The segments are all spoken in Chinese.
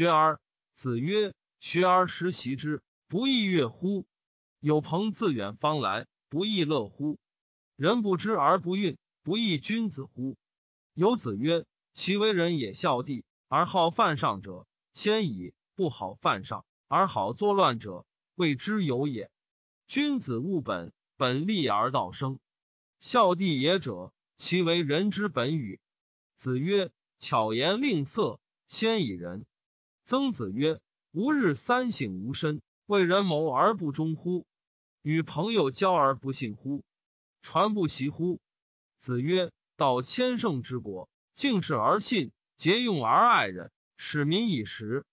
学而子曰：“学而时习之，不亦乐乎？有朋自远方来，不亦乐乎？人不知而不愠，不亦君子乎？”有子曰：“其为人也孝弟，而好犯上者，先矣；不好犯上，而好作乱者，谓之有也。君子务本，本立而道生。孝弟也者，其为人之本与？”子曰：“巧言令色，先以仁。”曾子曰：“吾日三省吾身：为人谋而不忠乎？与朋友交而不信乎？传不习乎？”子曰：“道千乘之国，敬事而信，节用而爱人，使民以时。”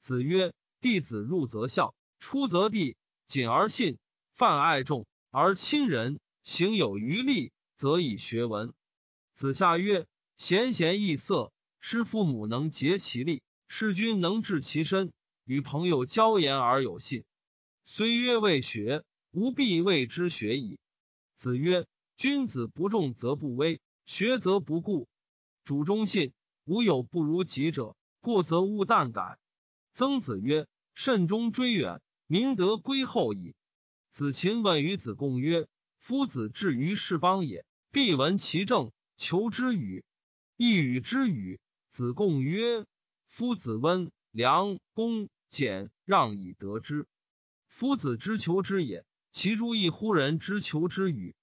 子曰：“弟子入则孝，出则弟，谨而信，泛爱众而亲仁，行有余力，则以学文。”子夏曰：“贤贤易色，师父母能竭其力。”士君能治其身，与朋友交言而有信。虽曰未学，吾必谓之学矣。子曰：君子不重则不威，学则不固。主忠信，无有不如己者。过则勿惮改。曾子曰：慎终追远，明德归后矣。子禽问于子贡曰：夫子至于是邦也，必闻其政，求之与？亦与之与？子贡曰。夫子温良恭俭让以得之。夫子之求之也，其诸异乎人之求之与？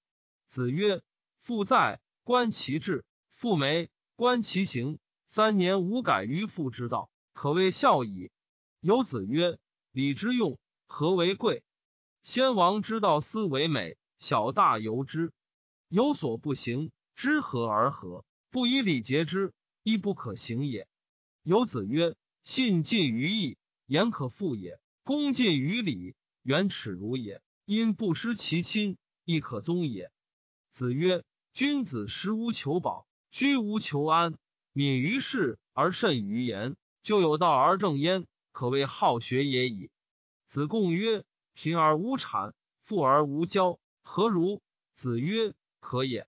子曰：父在，观其志；父没，观其行。三年无改于父之道，可谓孝矣。有子曰：礼之用，何为贵？先王之道，斯为美。小大由之，有所不行，知和而和，不以礼节之，亦不可行也。有子曰：“信近于义，言可复也；恭近于礼，远耻辱也。因不失其亲，亦可宗也。”子曰：“君子食无求饱，居无求安，敏于事而慎于言，就有道而正焉，可谓好学也已。”子贡曰：“贫而无产，富而无骄，何如？”子曰：“可也。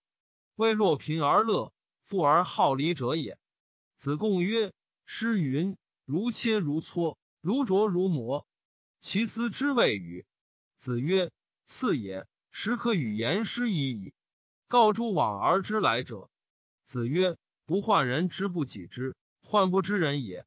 未若贫而乐，富而好礼者也。”子贡曰。诗云：“如切如磋，如琢如磨，其斯之谓与？”子曰：“赐也。时可与言诗已矣。告诸往而知来者。”子曰：“不患人之不己知，患不知人也。”